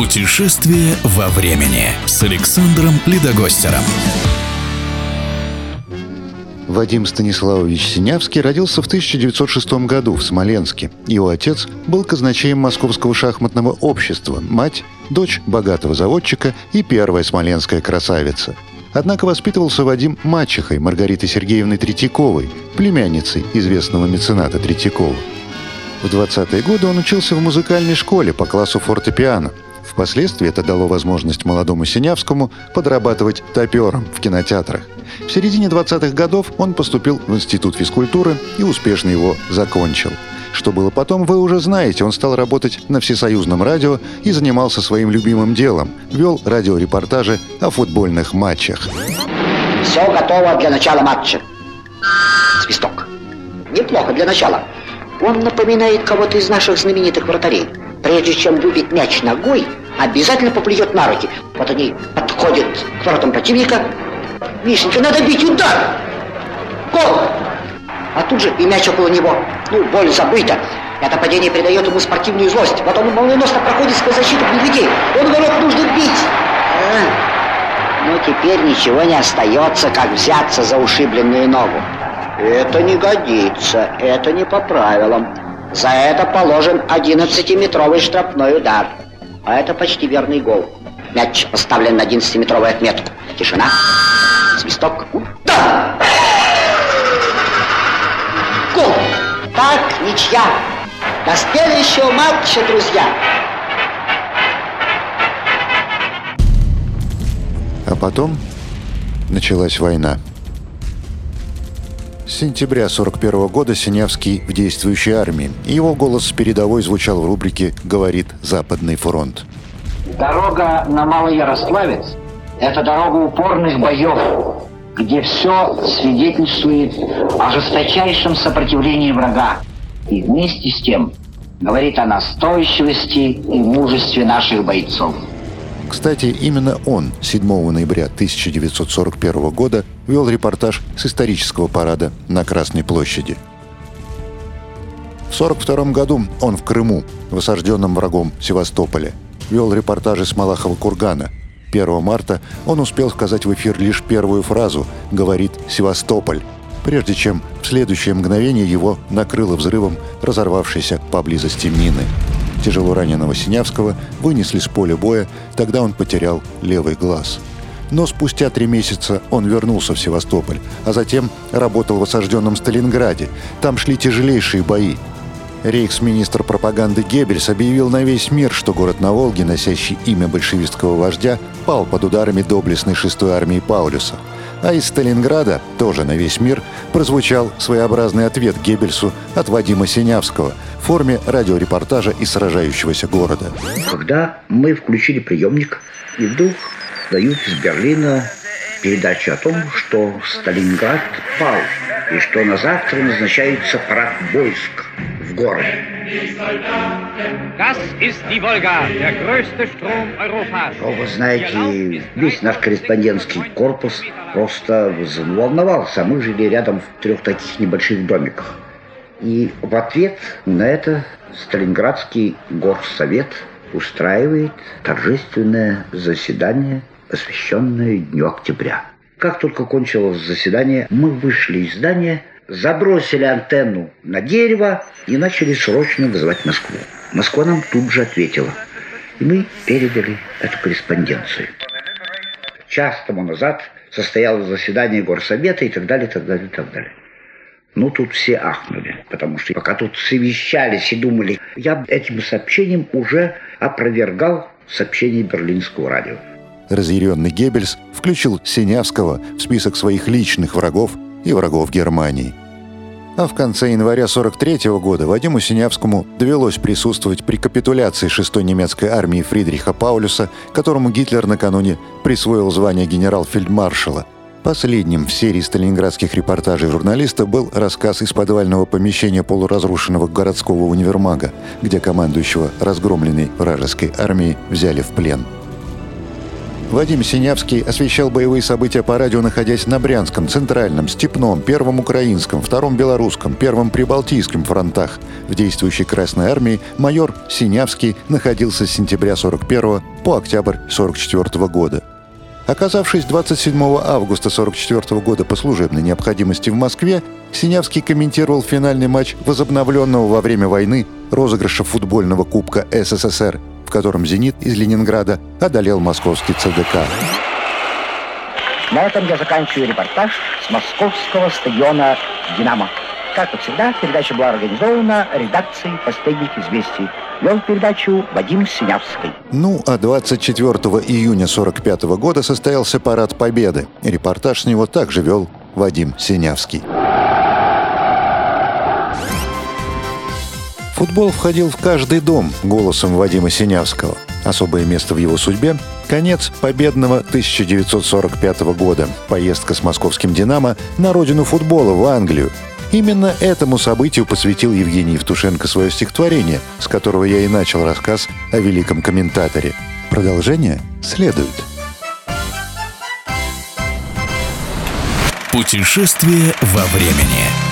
Путешествие во времени с Александром Ледогостером. Вадим Станиславович Синявский родился в 1906 году в Смоленске. Его отец был казначеем Московского шахматного общества, мать – дочь богатого заводчика и первая смоленская красавица. Однако воспитывался Вадим мачехой Маргаритой Сергеевной Третьяковой, племянницей известного мецената Третьякова. В 20-е годы он учился в музыкальной школе по классу фортепиано. Впоследствии это дало возможность молодому Синявскому подрабатывать топером в кинотеатрах. В середине 20-х годов он поступил в Институт физкультуры и успешно его закончил. Что было потом, вы уже знаете. Он стал работать на всесоюзном радио и занимался своим любимым делом. Вел радиорепортажи о футбольных матчах. Все готово для начала матча. Свисток. Неплохо для начала. Он напоминает кого-то из наших знаменитых вратарей. Прежде чем выбить мяч ногой, обязательно поплюет на руки. Вот они подходят к воротам противника. Мишенька, надо бить удар! Гол! А тут же и мяч около него. Ну, боль забыта. Это падение придает ему спортивную злость. Вот он молниеносно проходит сквозь защиту медведей. Он ворот нужно бить. А, ну, теперь ничего не остается, как взяться за ушибленную ногу. Это не годится, это не по правилам. За это положен 11-метровый штрафной удар. А это почти верный гол. Мяч поставлен на 11-метровую отметку. Тишина. Свисток. Да! Гол! Так, ничья. До следующего матча, друзья. А потом началась война. Сентября 1941 года Синявский в действующей армии. Его голос с передовой звучал в рубрике «Говорит Западный фронт». Дорога на Малый Ярославец – это дорога упорных боев, где все свидетельствует о жесточайшем сопротивлении врага. И вместе с тем говорит о настойчивости и мужестве наших бойцов. Кстати, именно он 7 ноября 1941 года вел репортаж с исторического парада на Красной площади. В 1942 году он в Крыму, в осажденном врагом Севастополе, вел репортажи с Малахова кургана. 1 марта он успел сказать в эфир лишь первую фразу «Говорит Севастополь», прежде чем в следующее мгновение его накрыло взрывом разорвавшейся поблизости мины. Тяжело раненого Синявского вынесли с поля боя, тогда он потерял левый глаз. Но спустя три месяца он вернулся в Севастополь, а затем работал в осажденном Сталинграде. Там шли тяжелейшие бои. Рейхсминистр пропаганды Геббельс объявил на весь мир, что город на Волге, носящий имя большевистского вождя, пал под ударами доблестной шестой армии Паулюса – а из Сталинграда, тоже на весь мир, прозвучал своеобразный ответ Геббельсу от Вадима Синявского в форме радиорепортажа из сражающегося города. Когда мы включили приемник, и вдруг дают из Берлина передачу о том, что Сталинград пал, и что на завтра назначается парад войск в городе. Das ist die Wolga, der größte Strom Europas. Ну, вы знаете, весь наш корреспондентский корпус просто волновался. Мы жили рядом в трех таких небольших домиках. И в ответ на это Сталинградский горсовет устраивает торжественное заседание, посвященное Дню Октября. Как только кончилось заседание, мы вышли из здания – забросили антенну на дерево и начали срочно вызывать Москву. Москва нам тут же ответила. И мы передали эту корреспонденцию. Час тому назад состоялось заседание горсовета и так далее, и так далее, и так далее. Ну, тут все ахнули, потому что пока тут совещались и думали, я этим сообщением уже опровергал сообщение берлинского радио. Разъяренный Геббельс включил Синявского в список своих личных врагов и врагов Германии. А в конце января 43 года Вадиму Синявскому довелось присутствовать при капитуляции 6-й немецкой армии Фридриха Паулюса, которому Гитлер накануне присвоил звание генерал-фельдмаршала. Последним в серии сталинградских репортажей журналиста был рассказ из подвального помещения полуразрушенного городского универмага, где командующего разгромленной вражеской армией взяли в плен. Вадим Синявский освещал боевые события по радио, находясь на Брянском, Центральном, Степном, Первом Украинском, Втором Белорусском, Первом Прибалтийском фронтах. В действующей Красной Армии майор Синявский находился с сентября 41 по октябрь 44 года. Оказавшись 27 августа 1944 года по служебной необходимости в Москве, Синявский комментировал финальный матч возобновленного во время войны розыгрыша футбольного кубка СССР, в котором «Зенит» из Ленинграда одолел московский ЦДК. На этом я заканчиваю репортаж с московского стадиона «Динамо». Как и всегда, передача была организована редакцией «Последних известий». Вел передачу Вадим Синявский. Ну, а 24 июня 1945 года состоялся парад Победы. Репортаж с него также вел Вадим Синявский. Футбол входил в каждый дом голосом Вадима Синявского. Особое место в его судьбе – конец победного 1945 года, поездка с московским «Динамо» на родину футбола в Англию, Именно этому событию посвятил Евгений Евтушенко свое стихотворение, с которого я и начал рассказ о великом комментаторе. Продолжение следует. Путешествие во времени.